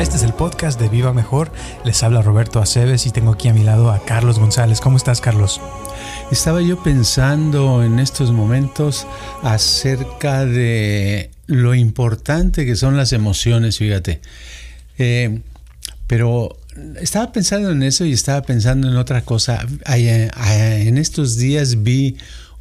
Este es el podcast de Viva Mejor. Les habla Roberto Aceves y tengo aquí a mi lado a Carlos González. ¿Cómo estás, Carlos? Estaba yo pensando en estos momentos acerca de lo importante que son las emociones, fíjate. Eh, pero estaba pensando en eso y estaba pensando en otra cosa. Eh, en estos días vi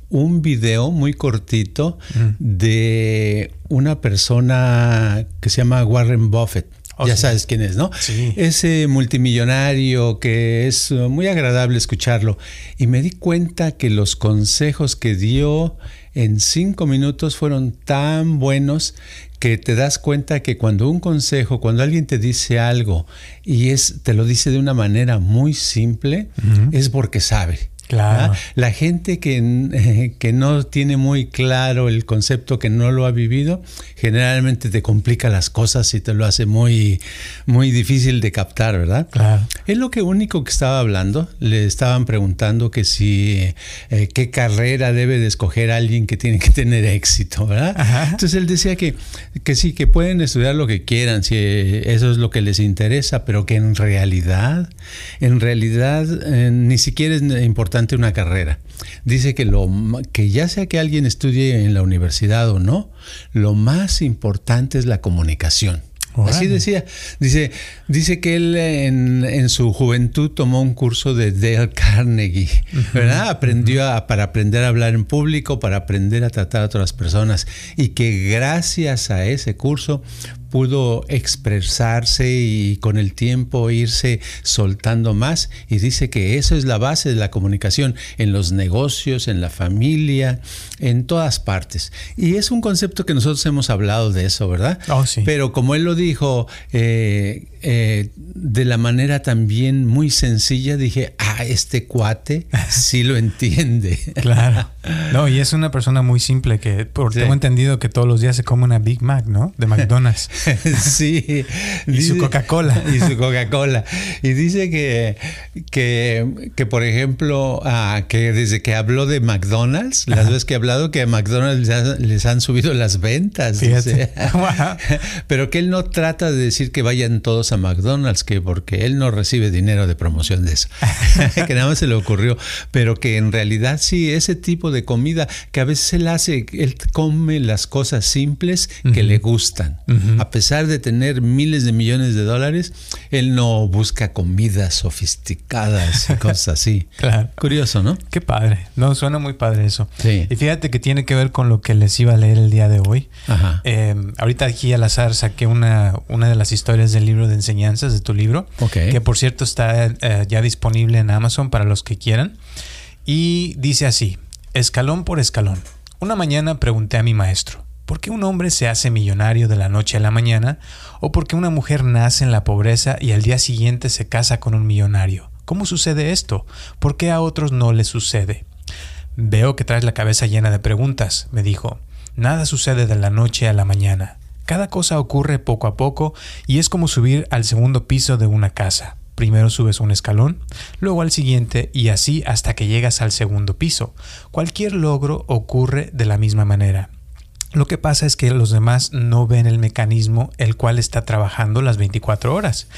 un video muy cortito de una persona que se llama Warren Buffett. Oh, ya sabes quién es, ¿no? Sí. Ese multimillonario que es muy agradable escucharlo. Y me di cuenta que los consejos que dio en cinco minutos fueron tan buenos que te das cuenta que cuando un consejo, cuando alguien te dice algo y es, te lo dice de una manera muy simple, es porque sabe. Claro. La gente que, que, no tiene muy claro el concepto, que no lo ha vivido, generalmente te complica las cosas y te lo hace muy, muy difícil de captar, ¿verdad? Claro. Es lo que único que estaba hablando. Le estaban preguntando que si eh, qué carrera debe de escoger alguien que tiene que tener éxito, ¿verdad? Entonces él decía que, que sí, que pueden estudiar lo que quieran, si eso es lo que les interesa, pero que en realidad, en realidad eh, ni siquiera es importante una carrera. Dice que, lo, que ya sea que alguien estudie en la universidad o no, lo más importante es la comunicación. Así decía. Dice, dice que él en, su juventud tomó un curso de Dale Carnegie, ¿verdad? Aprendió a, para aprender a hablar en público, para aprender a tratar a otras personas. Y que gracias a ese curso pudo expresarse y con el tiempo irse soltando más y dice que eso es la base de la comunicación en los negocios, en la familia, en todas partes. Y es un concepto que nosotros hemos hablado de eso, ¿verdad? Oh, sí. Pero como él lo dijo, eh, eh, de la manera también muy sencilla, dije, ah, este cuate sí lo entiende. Claro. No, y es una persona muy simple que, por tengo entendido que todos los días se come una Big Mac, ¿no? De McDonald's. sí. y su Coca-Cola. Y su Coca-Cola. Y dice que, que, que por ejemplo, ah, que desde que habló de McDonald's, las veces que ha hablado, que a McDonald's les, han subido las ventas. Pero que él no trata de decir que vayan todos a McDonald's, que porque él no recibe dinero de promoción de eso. que nada más se le ocurrió. Pero que en realidad sí, ese tipo de comida que a veces él hace, él come las cosas simples que le gustan. A pesar de tener miles de millones de dólares, él no busca comidas sofisticadas y cosas así. claro. Curioso, ¿no? Qué padre. No, suena muy padre eso. Sí. Y fíjate que tiene que ver con lo que les iba a leer el día de hoy. Ajá. Eh, ahorita aquí al azar saqué una, una de las historias del libro de enseñanzas de tu libro, que por cierto está eh, ya disponible en Amazon para los que quieran. Y dice así, escalón por escalón. Una mañana pregunté a mi maestro, ¿por qué un hombre se hace millonario de la noche a la mañana? ¿O por qué una mujer nace en la pobreza y al día siguiente se casa con un millonario? ¿Cómo sucede esto? ¿Por qué a otros no les sucede? Veo que traes la cabeza llena de preguntas, me dijo. Nada sucede de la noche a la mañana. Cada cosa ocurre poco a poco y es como subir al segundo piso de una casa. Primero subes un escalón, luego al siguiente y así hasta que llegas al segundo piso. Cualquier logro ocurre de la misma manera. Lo que pasa es que los demás no ven el mecanismo el cual está trabajando las 24 horas.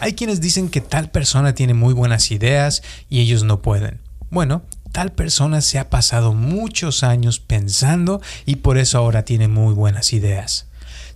Hay quienes dicen que tal persona tiene muy buenas ideas y ellos no pueden. Bueno, tal persona se ha pasado muchos años pensando y por eso ahora tiene muy buenas ideas.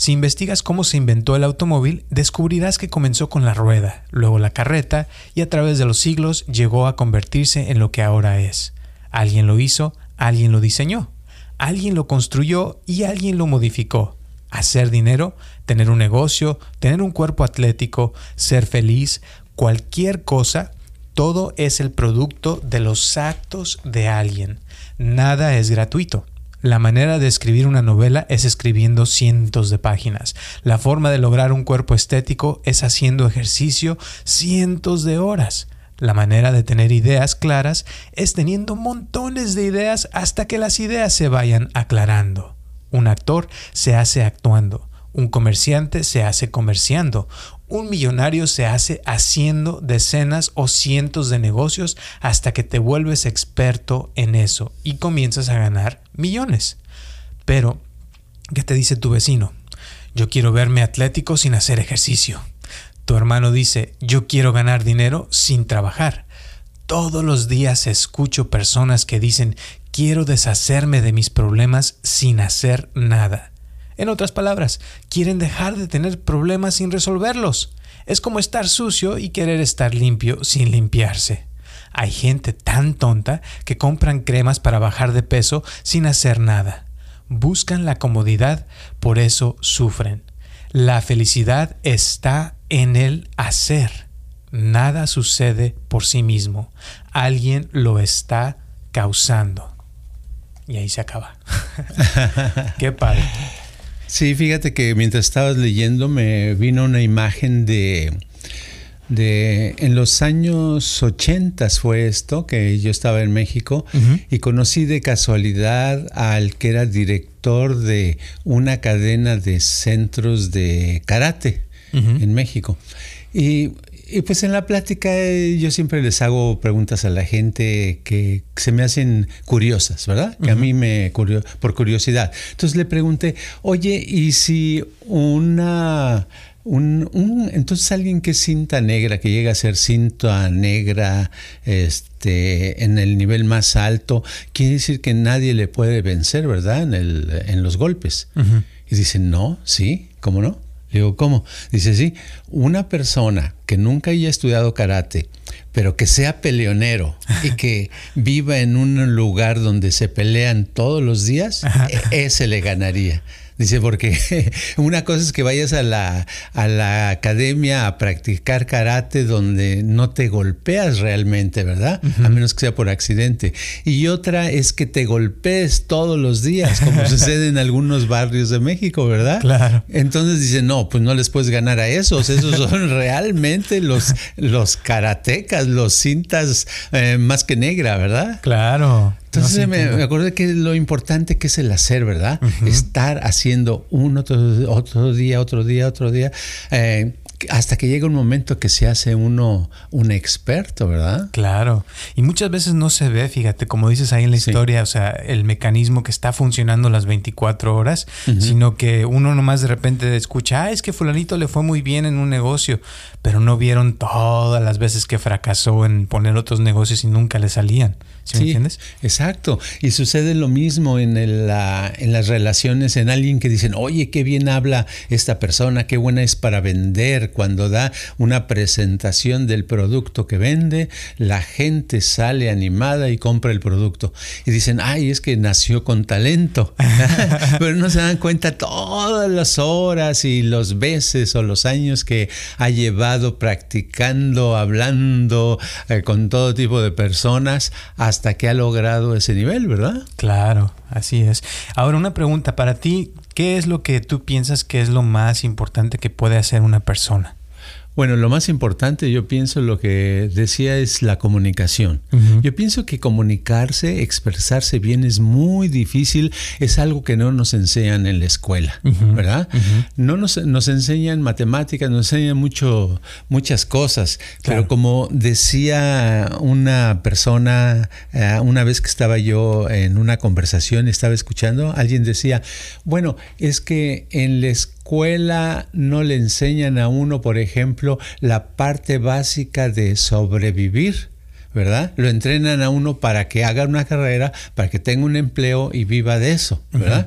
Si investigas cómo se inventó el automóvil, descubrirás que comenzó con la rueda, luego la carreta y a través de los siglos llegó a convertirse en lo que ahora es. Alguien lo hizo, alguien lo diseñó, alguien lo construyó y alguien lo modificó. Hacer dinero, tener un negocio, tener un cuerpo atlético, ser feliz, cualquier cosa, todo es el producto de los actos de alguien. Nada es gratuito. La manera de escribir una novela es escribiendo cientos de páginas. La forma de lograr un cuerpo estético es haciendo ejercicio cientos de horas. La manera de tener ideas claras es teniendo montones de ideas hasta que las ideas se vayan aclarando. Un actor se hace actuando. Un comerciante se hace comerciando. Un millonario se hace haciendo decenas o cientos de negocios hasta que te vuelves experto en eso y comienzas a ganar millones. Pero, ¿qué te dice tu vecino? Yo quiero verme atlético sin hacer ejercicio. Tu hermano dice, yo quiero ganar dinero sin trabajar. Todos los días escucho personas que dicen, quiero deshacerme de mis problemas sin hacer nada. En otras palabras, quieren dejar de tener problemas sin resolverlos. Es como estar sucio y querer estar limpio sin limpiarse. Hay gente tan tonta que compran cremas para bajar de peso sin hacer nada. Buscan la comodidad, por eso sufren. La felicidad está en el hacer. Nada sucede por sí mismo. Alguien lo está causando. Y ahí se acaba. Qué padre. Sí, fíjate que mientras estabas leyendo me vino una imagen de, de en los años 80 fue esto, que yo estaba en México y conocí de casualidad al que era director de una cadena de centros de karate en México. Y y pues en la plática eh, yo siempre les hago preguntas a la gente que se me hacen curiosas, ¿verdad? Que a mí me por curiosidad. Entonces le pregunté, oye, ¿y si una un, entonces alguien que es cinta negra, que llega a ser cinta negra este, en el nivel más alto, quiere decir que nadie le puede vencer, ¿verdad? En, el, en los golpes. Y dicen, no, sí, ¿cómo no? Le digo, ¿cómo? Dice, sí, una persona que nunca haya estudiado karate, pero que sea peleonero y que viva en un lugar donde se pelean todos los días, e-, ese le ganaría. Dice, porque una cosa es que vayas a la, a la academia a practicar karate donde no te golpeas realmente, ¿verdad? A menos que sea por accidente. Y otra es que te golpees todos los días, como sucede en algunos barrios de México, ¿verdad? Claro. Entonces dice, no, pues no les puedes ganar a esos. Esos son realmente los, los karatecas, los cintas eh, más que negra, ¿verdad? Claro. Entonces me, me, acordé que lo importante que es el hacer, ¿verdad? Estar haciendo uno, otro, otro, día, otro día, otro día. Eh, hasta que llega un momento que se hace uno un experto, ¿verdad? Claro. Y muchas veces no se ve, fíjate, como dices ahí en la historia, o sea, el mecanismo que está funcionando las 24 horas, sino que uno nomás de repente escucha, ah, es que fulanito le fue muy bien en un negocio, pero no vieron todas las veces que fracasó en poner otros negocios y nunca le salían. ¿Sí, me entiendes? Exacto. Y sucede lo mismo en, el, en las relaciones, en alguien que dicen, oye, qué bien habla esta persona, qué buena es para vender, cuando da una presentación del producto que vende, la gente sale animada y compra el producto. Y dicen, ay, es que nació con talento. Pero no se dan cuenta todas las horas y los veces o los años que ha llevado practicando, hablando eh, con todo tipo de personas hasta que ha logrado ese nivel, ¿verdad? Claro, así es. Ahora una pregunta para ti, ¿Qué es lo que tú piensas que es lo más importante que puede hacer una persona? Bueno, lo más importante, yo pienso, lo que decía es la comunicación. Yo pienso que comunicarse, expresarse bien es muy difícil, es algo que no nos enseñan en la escuela, ¿verdad? No nos, nos, enseñan matemáticas, nos enseñan mucho, muchas cosas, pero como decía una persona, eh, una vez que estaba yo en una conversación, estaba escuchando, alguien decía, bueno, es que en la escuela, escuela no le enseñan a uno, por ejemplo, la parte básica de sobrevivir, ¿verdad? Lo entrenan a uno para que haga una carrera, para que tenga un empleo y viva de eso, ¿verdad?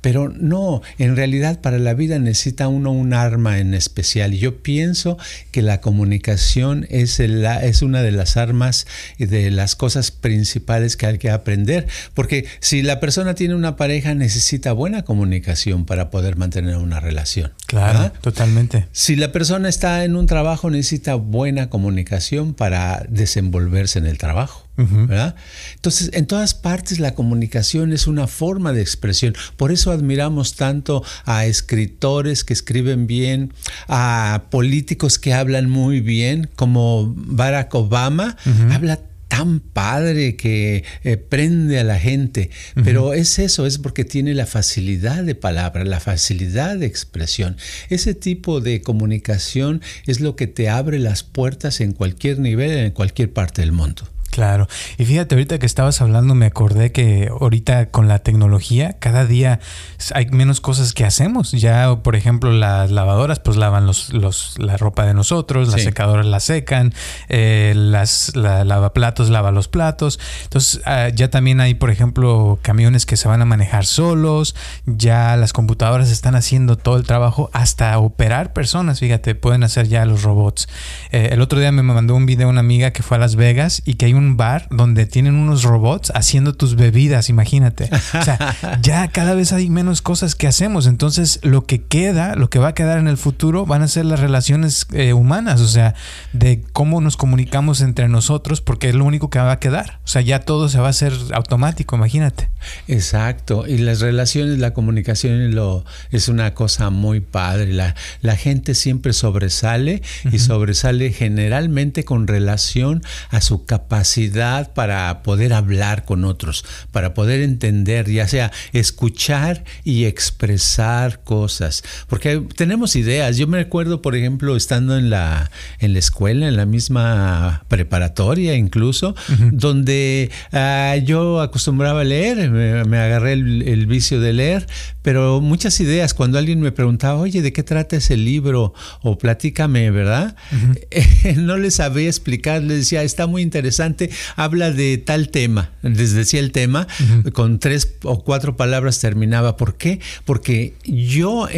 Pero no, en realidad para la vida necesita uno un arma en especial. Y yo pienso que la comunicación es, es una de las armas y de las cosas principales que hay que aprender. Porque si la persona tiene una pareja, necesita buena comunicación para poder mantener una relación. Claro, totalmente. Si la persona está en un trabajo, necesita buena comunicación para desenvolverse en el trabajo. ¿verdad? Entonces, en todas partes la comunicación es una forma de expresión. Por eso admiramos tanto a escritores que escriben bien, a políticos que hablan muy bien, como Barack Obama, habla tan padre que eh, prende a la gente, pero es eso, es porque tiene la facilidad de palabra, la facilidad de expresión. Ese tipo de comunicación es lo que te abre las puertas en cualquier nivel, en cualquier parte del mundo. Claro. Y fíjate, ahorita que estabas hablando, me acordé que ahorita con la tecnología, cada día hay menos cosas que hacemos. Ya, por ejemplo, las lavadoras, pues lavan los, los la ropa de nosotros, las secadoras la secan, eh, las la, lavaplatos lava los platos. Entonces, ah, ya también hay, por ejemplo, camiones que se van a manejar solos. Ya las computadoras están haciendo todo el trabajo, hasta operar personas. Fíjate, pueden hacer ya los robots. Eh, el otro día me mandó un video una amiga que fue a Las Vegas y que hay un bar donde tienen unos robots haciendo tus bebidas, imagínate. O sea, ya cada vez hay menos cosas que hacemos. Entonces, lo que queda, lo que va a quedar en el futuro van a ser las relaciones eh, humanas, o sea, de cómo nos comunicamos entre nosotros, porque es lo único que va a quedar. O sea, ya todo se va a hacer automático, imagínate. Exacto. Y las relaciones, la comunicación lo, es una cosa muy padre. La, la gente siempre sobresale y sobresale generalmente con relación a su capacidad para poder hablar con otros, para poder entender, ya sea escuchar y expresar cosas. Porque tenemos ideas. Yo me recuerdo, por ejemplo, estando en la, en la escuela, en la misma preparatoria incluso, donde ah, yo acostumbraba a leer, me, agarré el, vicio de leer, pero muchas ideas, cuando alguien me preguntaba, oye, ¿de qué trata ese libro? O platícame, ¿verdad? no les sabía explicar, les decía, está muy interesante, habla de tal tema, les decía el tema, con tres o cuatro palabras terminaba. ¿Por qué? Porque yo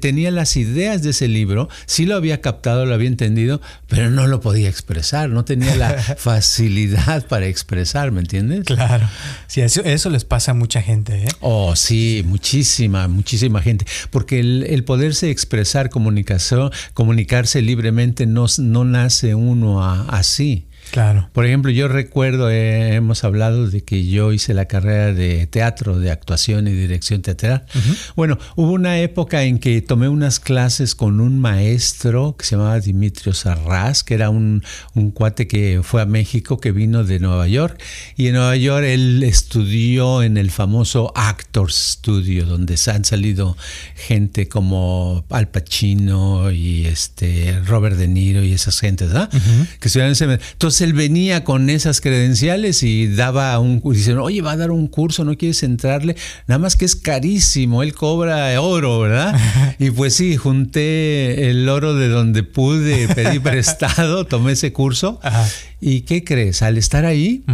tenía las ideas de ese libro, sí lo había captado, lo había entendido, pero no lo podía expresar, no tenía la facilidad para expresar, ¿me entiendes? Claro, sí, eso, les pasa a mucha gente. ¿eh? Oh, sí, muchísima, muchísima gente, porque el, poderse expresar, comunicación, comunicarse libremente no, no nace uno así. Claro. Por ejemplo, yo recuerdo, eh, hemos hablado de que yo hice la carrera de teatro, de actuación y dirección teatral. Bueno, hubo una época en que tomé unas clases con un maestro que se llamaba Dimitrio Sarraz, que era un, un cuate que fue a México, que vino de Nueva York. Y en Nueva York él estudió en el famoso Actors Studio, donde han salido gente como Al Pacino y este Robert De Niro y esas gentes, ¿verdad? Que estudiaron ese. Entonces, él venía con esas credenciales y daba un dicen, oye, va a dar un curso, ¿no quieres entrarle? Nada más que es carísimo, él cobra oro, ¿verdad? Y pues sí, junté el oro de donde pude, pedí prestado, tomé ese curso. ¿Y qué crees? Al estar ahí,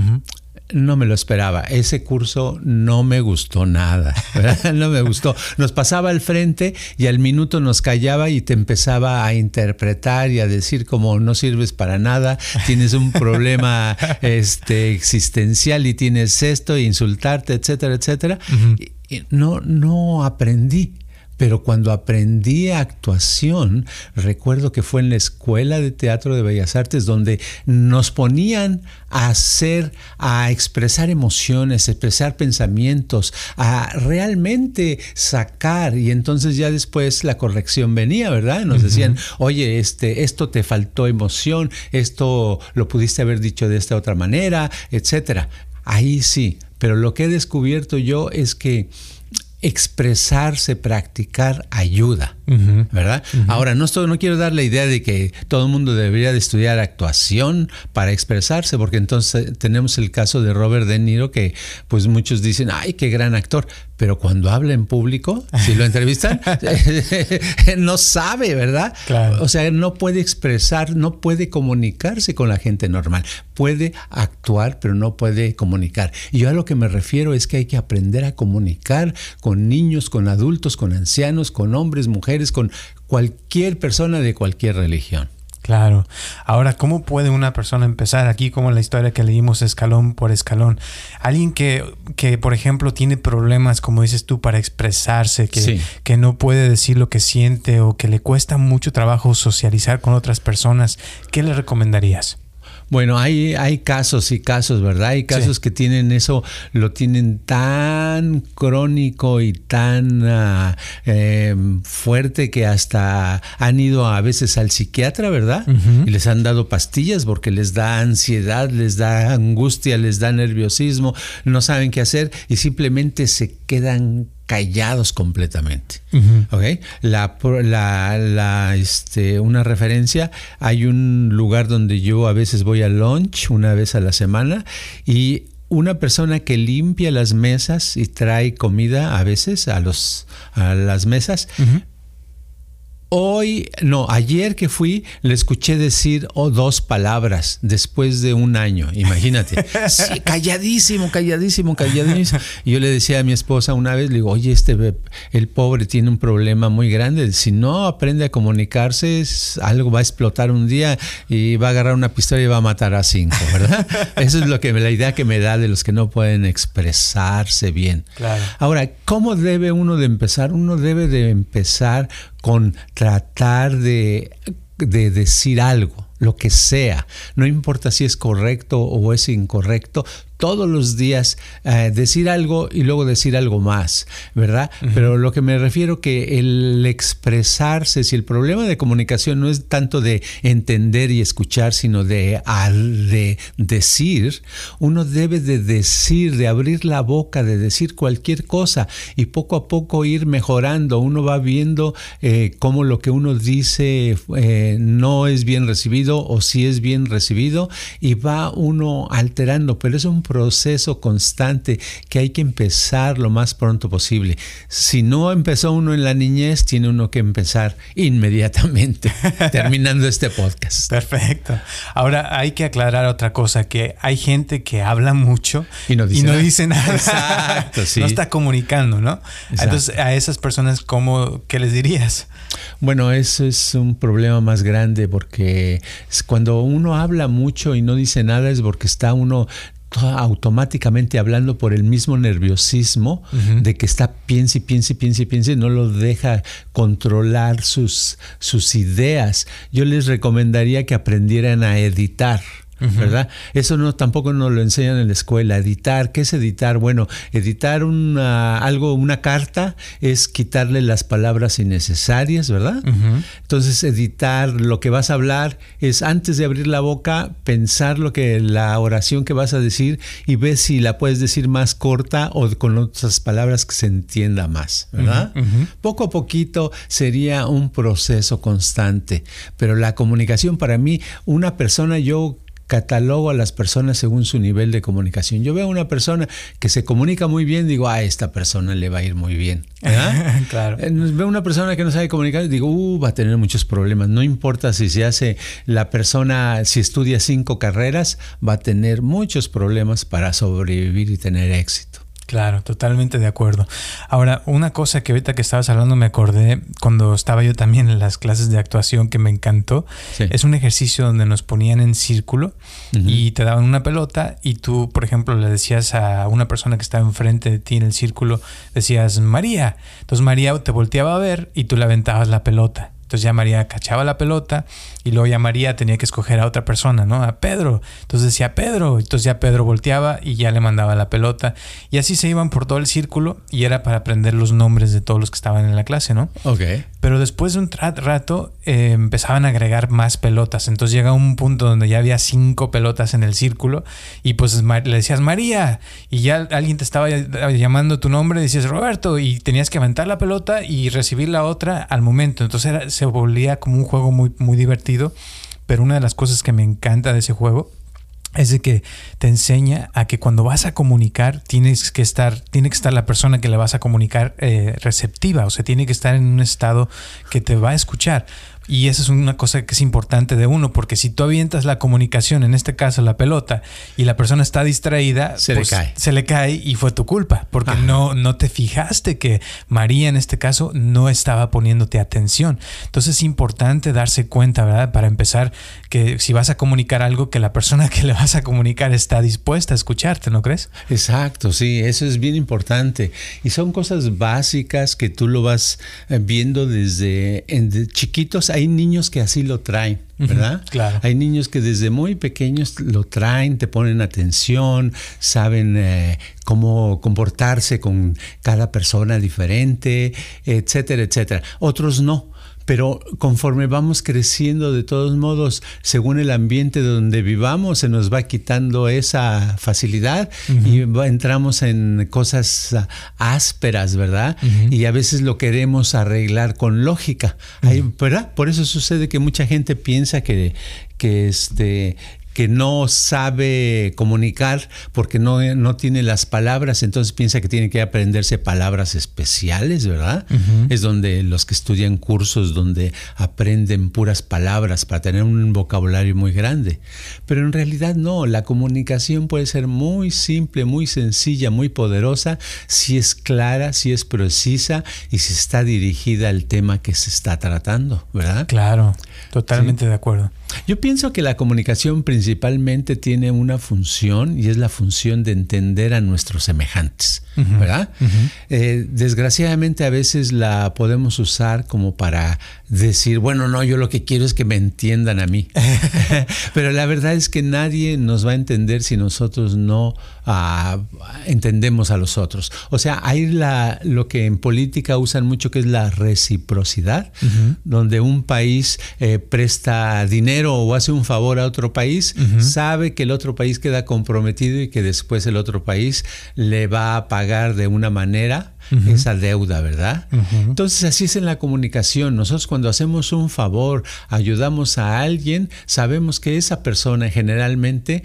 no me lo esperaba. Ese curso no me gustó nada. No me gustó. Nos pasaba al frente y al minuto nos callaba y te empezaba a interpretar y a decir como no sirves para nada, tienes un problema este, existencial y tienes esto, e insultarte, etcétera, etcétera. no, no aprendí. Pero cuando aprendí actuación, recuerdo que fue en la Escuela de Teatro de Bellas Artes donde nos ponían a hacer, a expresar emociones, expresar pensamientos, a realmente sacar y entonces ya después la corrección venía, ¿verdad? Nos decían, oye, este, esto te faltó emoción, esto lo pudiste haber dicho de esta otra manera, etcétera. Ahí sí, pero lo que he descubierto yo es que expresarse, practicar ayuda, ¿verdad? Ahora, no, no quiero dar la idea de que todo el mundo debería de estudiar actuación para expresarse, porque entonces tenemos el caso de Robert De Niro, que pues muchos dicen, ay, qué gran actor, pero cuando habla en público, si lo entrevistan, no sabe, ¿verdad? O sea, no puede expresar, no puede comunicarse con la gente normal. Puede actuar, pero no puede comunicar. Y yo a lo que me refiero es que hay que aprender a comunicar con niños, con adultos, con ancianos, con hombres, mujeres, con cualquier persona de cualquier religión. Claro. Ahora, ¿cómo puede una persona empezar aquí como la historia que leímos escalón por escalón? Alguien que, que por ejemplo, tiene problemas, como dices tú, para expresarse, que, que no puede decir lo que siente o que le cuesta mucho trabajo socializar con otras personas, ¿qué le recomendarías? Bueno, hay, hay casos y casos, ¿verdad? Hay casos que tienen eso, lo tienen tan crónico y tan em, fuerte que hasta han ido a veces al psiquiatra, ¿verdad? Y les han dado pastillas porque les da ansiedad, les da angustia, les da nerviosismo, no saben qué hacer y simplemente se quedan callados completamente. la, la, este, una referencia, hay un lugar donde yo a veces voy a lunch una vez a la semana y una persona que limpia las mesas y trae comida a veces a, los, a las mesas, Hoy, no, ayer que fui, le escuché decir oh, dos palabras después de un año, imagínate. Sí, calladísimo, calladísimo, calladísimo. Yo le decía a mi esposa una vez, le digo, oye, este, el pobre tiene un problema muy grande. Si no aprende a comunicarse, algo va a explotar un día y va a agarrar una pistola y va a matar a cinco, ¿verdad? Eso es lo que la idea que me da de los que no pueden expresarse bien. Claro. Ahora, ¿cómo debe uno de empezar? Uno debe de empezar con tratar de, de decir algo, lo que sea, no importa si es correcto o es incorrecto, todos los días eh, decir algo y luego decir algo más, ¿verdad? Pero lo que me refiero que el expresarse, si el problema de comunicación no es tanto de entender y escuchar, sino de, de decir, uno debe de decir, de abrir la boca, de decir cualquier cosa y poco a poco ir mejorando. Uno va viendo eh, cómo lo que uno dice eh, no es bien recibido o si es bien recibido y va uno alterando, pero es un proceso constante que hay que empezar lo más pronto posible. Si no empezó uno en la niñez, tiene uno que empezar inmediatamente, terminando este podcast. Perfecto. Ahora hay que aclarar otra cosa, que hay gente que habla mucho y no dice, nada. Exacto, sí. No está comunicando, ¿no? Entonces, a esas personas, ¿cómo, ¿qué les dirías? Bueno, eso es un problema más grande porque cuando uno habla mucho y no dice nada es porque está uno automáticamente hablando por el mismo nerviosismo de que está piense y piense y piense y piense y no lo deja controlar sus, sus ideas. Yo les recomendaría que aprendieran a editar. ¿Verdad? Eso no tampoco nos lo enseñan en la escuela. Editar, ¿qué es editar? Bueno, editar una, algo, una carta es quitarle las palabras innecesarias, ¿verdad? Entonces, editar lo que vas a hablar es antes de abrir la boca, pensar lo que la oración que vas a decir y ver si la puedes decir más corta o con otras palabras que se entienda más, ¿verdad? Poco a poquito sería un proceso constante, pero la comunicación para mí, una persona, yo catalogo a las personas según su nivel de comunicación. Yo veo a una persona que se comunica muy bien, digo, a esta persona le va a ir muy bien. claro. Eh, veo una persona que no sabe comunicar, digo, uh, va a tener muchos problemas. No importa si se hace la persona, si estudia cinco carreras, va a tener muchos problemas para sobrevivir y tener éxito. Claro, totalmente de acuerdo. Ahora, una cosa que ahorita que estabas hablando me acordé cuando estaba yo también en las clases de actuación que me encantó. Es un ejercicio donde nos ponían en círculo y te daban una pelota y tú, por ejemplo, le decías a una persona que estaba enfrente de ti en el círculo, decías María. Entonces María te volteaba a ver y tú le aventabas la pelota. Entonces ya María cachaba la pelota y luego ya María tenía que escoger a otra persona, ¿no? A Pedro. Entonces decía Pedro. Entonces ya Pedro volteaba y ya le mandaba la pelota. Y así se iban por todo el círculo y era para aprender los nombres de todos los que estaban en la clase, ¿no? Ok. Pero después de un rato eh, empezaban a agregar más pelotas. Entonces llega un punto donde ya había cinco pelotas en el círculo y pues le decías María y ya alguien te estaba llamando tu nombre, decías Roberto y tenías que aventar la pelota y recibir la otra al momento. Entonces era, se volvía como un juego muy, muy divertido. Pero una de las cosas que me encanta de ese juego es de que te enseña a que cuando vas a comunicar tienes que estar, tiene que estar la persona que le vas a comunicar eh, receptiva, o sea, tiene que estar en un estado que te va a escuchar. Y esa es una cosa que es importante de uno, porque si tú avientas la comunicación, en este caso la pelota, y la persona está distraída, se le pues, cae. Se le cae y fue tu culpa, porque no, no te fijaste que María en este caso no estaba poniéndote atención. Entonces es importante darse cuenta, ¿verdad? Para empezar, que si vas a comunicar algo, que la persona que le vas a comunicar está dispuesta a escucharte, ¿no crees? Exacto, sí, eso es bien importante. Y son cosas básicas que tú lo vas eh, viendo desde chiquitos hay niños que así lo traen, ¿verdad? claro. Hay niños que desde muy pequeños lo traen, te ponen atención, saben eh, cómo comportarse con cada persona diferente, etcétera, etcétera. Otros no pero conforme vamos creciendo, de todos modos, según el ambiente donde vivamos, se nos va quitando esa facilidad y entramos en cosas ásperas, ¿verdad? Y a veces lo queremos arreglar con lógica, ¿verdad? Por eso sucede que mucha gente piensa que, que este que no sabe comunicar porque no, no, tiene las palabras, entonces piensa que tiene que aprenderse palabras especiales, ¿verdad? Es donde los que estudian cursos donde aprenden puras palabras para tener un vocabulario muy grande. Pero en realidad no, la comunicación puede ser muy simple, muy sencilla, muy poderosa, si es clara, si es precisa y si está dirigida al tema que se está tratando, ¿verdad? Claro, totalmente de acuerdo. Yo pienso que la comunicación principalmente tiene una función y es la función de entender a nuestros semejantes, ¿verdad? Eh, desgraciadamente a veces la podemos usar como para decir, bueno, no, yo lo que quiero es que me entiendan a mí. Pero la verdad es que nadie nos va a entender si nosotros no ah, entendemos a los otros. O sea, hay la, lo que en política usan mucho que es la reciprocidad, donde un país eh, presta dinero o hace un favor a otro país, sabe que el otro país queda comprometido y que después el otro país le va a pagar de una manera esa deuda, ¿verdad? Entonces así es en la comunicación. Nosotros cuando hacemos un favor, ayudamos a alguien, sabemos que esa persona generalmente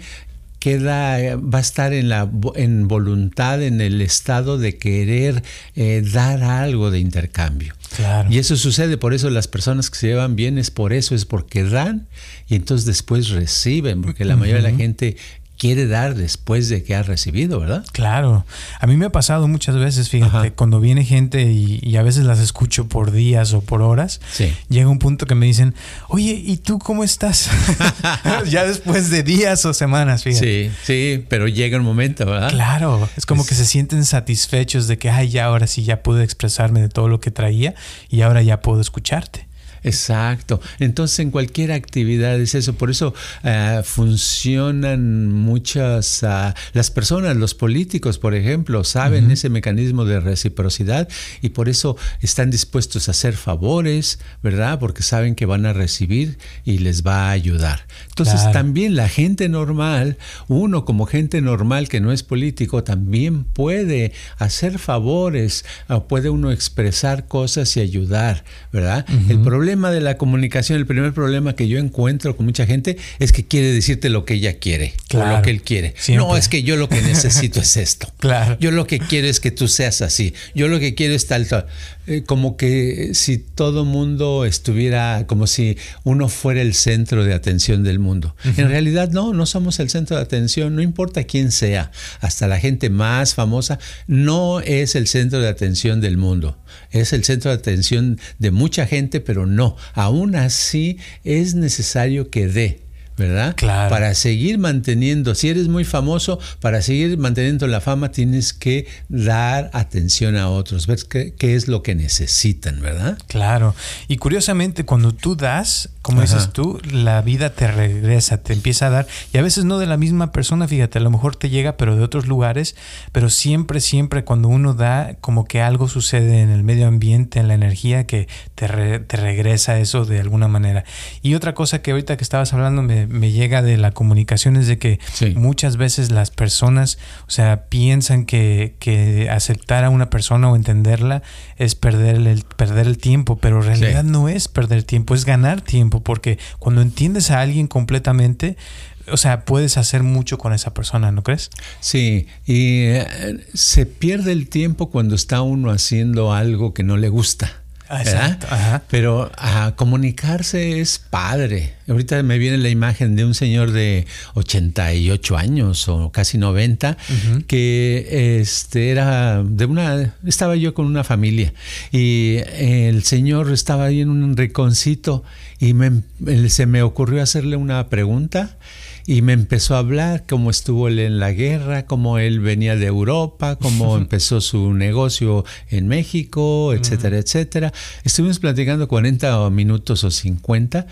queda, va a estar en, la, en voluntad, en el estado de querer eh, dar algo de intercambio. Claro. Y eso sucede, por eso las personas que se llevan bien es por eso, es porque dan y entonces después reciben, porque la mayoría de la gente quiere dar después de que ha recibido, ¿verdad? Claro. A mí me ha pasado muchas veces, fíjate, cuando viene gente y, a veces las escucho por días o por horas, llega un punto que me dicen, oye, ¿y tú cómo estás? ya después de días o semanas, fíjate. Sí, sí, pero llega un momento, ¿verdad? Claro, es como que se sienten satisfechos de que, ay, ya ahora sí ya pude expresarme de todo lo que traía y ahora ya puedo escucharte. Exacto. Entonces en cualquier actividad es eso. Por eso eh, funcionan muchas, ah, las personas, los políticos, por ejemplo, saben ese mecanismo de reciprocidad y por eso están dispuestos a hacer favores, ¿verdad? Porque saben que van a recibir y les va a ayudar. Entonces también la gente normal, uno como gente normal que no es político, también puede hacer favores, puede uno expresar cosas y ayudar, ¿verdad? El problema problema de la comunicación, el primer problema que yo encuentro con mucha gente es que quiere decirte lo que ella quiere o lo que él quiere. No, es que yo lo que necesito es esto. Claro. Yo lo que quiero es que tú seas así. Yo lo que quiero es tal, tal. Eh, como que si todo mundo estuviera, como si uno fuera el centro de atención del mundo. En realidad no, no somos el centro de atención, no importa quién sea, hasta la gente más famosa, no es el centro de atención del mundo. Es el centro de atención de mucha gente, pero no. Aún así es necesario que dé ¿verdad? Claro. Para seguir manteniendo, si eres muy famoso, para seguir manteniendo la fama tienes que dar atención a otros, ver qué, es lo que necesitan, ¿verdad? Claro. Y curiosamente, cuando tú das, como dices tú, la vida te regresa, te empieza a dar, y a veces no de la misma persona, fíjate, a lo mejor te llega, pero de otros lugares, pero siempre, siempre cuando uno da, como que algo sucede en el medio ambiente, en la energía, que te, te regresa eso de alguna manera. Y otra cosa que ahorita que estabas hablando me, me llega de la comunicación es de que muchas veces las personas, o sea, piensan que, que, aceptar a una persona o entenderla es perder el, perder el tiempo, pero en realidad no es perder tiempo, es ganar tiempo, porque cuando entiendes a alguien completamente, o sea, puedes hacer mucho con esa persona, ¿no crees? Sí, y eh, se pierde el tiempo cuando está uno haciendo algo que no le gusta. Pero a comunicarse es padre. Ahorita me viene la imagen de un señor de 88 años o casi 90 que este era de una estaba yo con una familia y el señor estaba ahí en un rinconcito y se me ocurrió hacerle una pregunta y me empezó a hablar cómo estuvo él en la guerra, cómo él venía de Europa, cómo empezó su negocio en México, etcétera, etcétera. Estuvimos platicando 40 minutos o 50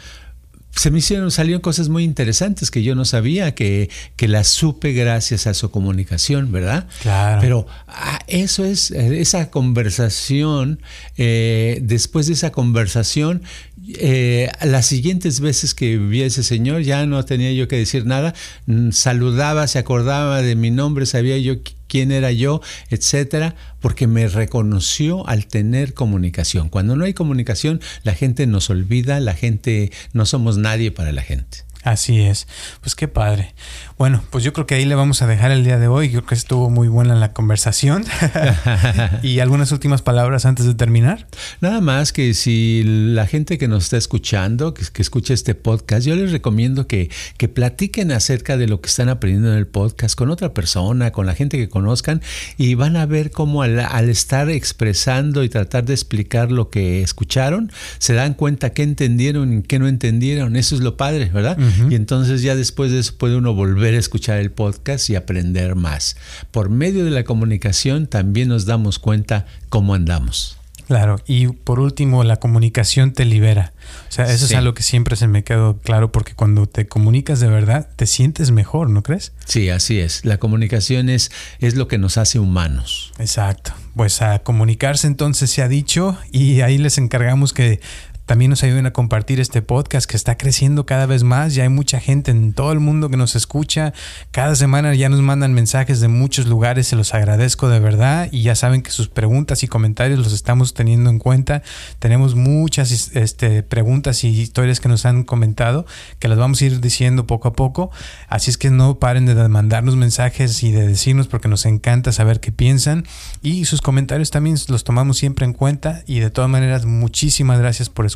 se me hicieron, salieron cosas muy interesantes que yo no sabía, que, que las supe gracias a su comunicación, ¿verdad? Claro. Pero ah, eso es esa conversación, eh, después de esa conversación, eh, las siguientes veces que vi a ese señor ya no tenía yo que decir nada, mm, saludaba, se acordaba de mi nombre, sabía yo quién era yo, etcétera, porque me reconoció al tener comunicación. Cuando no hay comunicación, la gente nos olvida, la gente no somos nadie para la gente. Así es. Pues qué padre. Bueno, pues yo creo que ahí le vamos a dejar el día de hoy. Creo que estuvo muy buena la conversación. ¿Y algunas últimas palabras antes de terminar? Nada más que si la gente que nos está escuchando, que, que escucha este podcast, yo les recomiendo que, que platiquen acerca de lo que están aprendiendo en el podcast con otra persona, con la gente que conozcan, y van a ver cómo al, estar expresando y tratar de explicar lo que escucharon, se dan cuenta qué entendieron y qué no entendieron. Eso es lo padre, ¿verdad? Y entonces ya después de eso puede uno volver a escuchar el podcast y aprender más. Por medio de la comunicación también nos damos cuenta cómo andamos. Claro, y por último, la comunicación te libera. O sea, eso es algo que siempre se me quedó claro porque cuando te comunicas de verdad, te sientes mejor, ¿no crees? Sí, así es. La comunicación es, es lo que nos hace humanos. Exacto. Pues a comunicarse entonces se ha dicho y ahí les encargamos que también nos ayuden a compartir este podcast que está creciendo cada vez más. Ya hay mucha gente en todo el mundo que nos escucha. Cada semana ya nos mandan mensajes de muchos lugares. Se los agradezco de verdad. Y ya saben que sus preguntas y comentarios los estamos teniendo en cuenta. Tenemos muchas este, preguntas y historias que nos han comentado que las vamos a ir diciendo poco a poco. Así es que no paren de mandarnos mensajes y de decirnos porque nos encanta saber qué piensan. Y sus comentarios también los tomamos siempre en cuenta. Y de todas maneras, muchísimas gracias por escuchar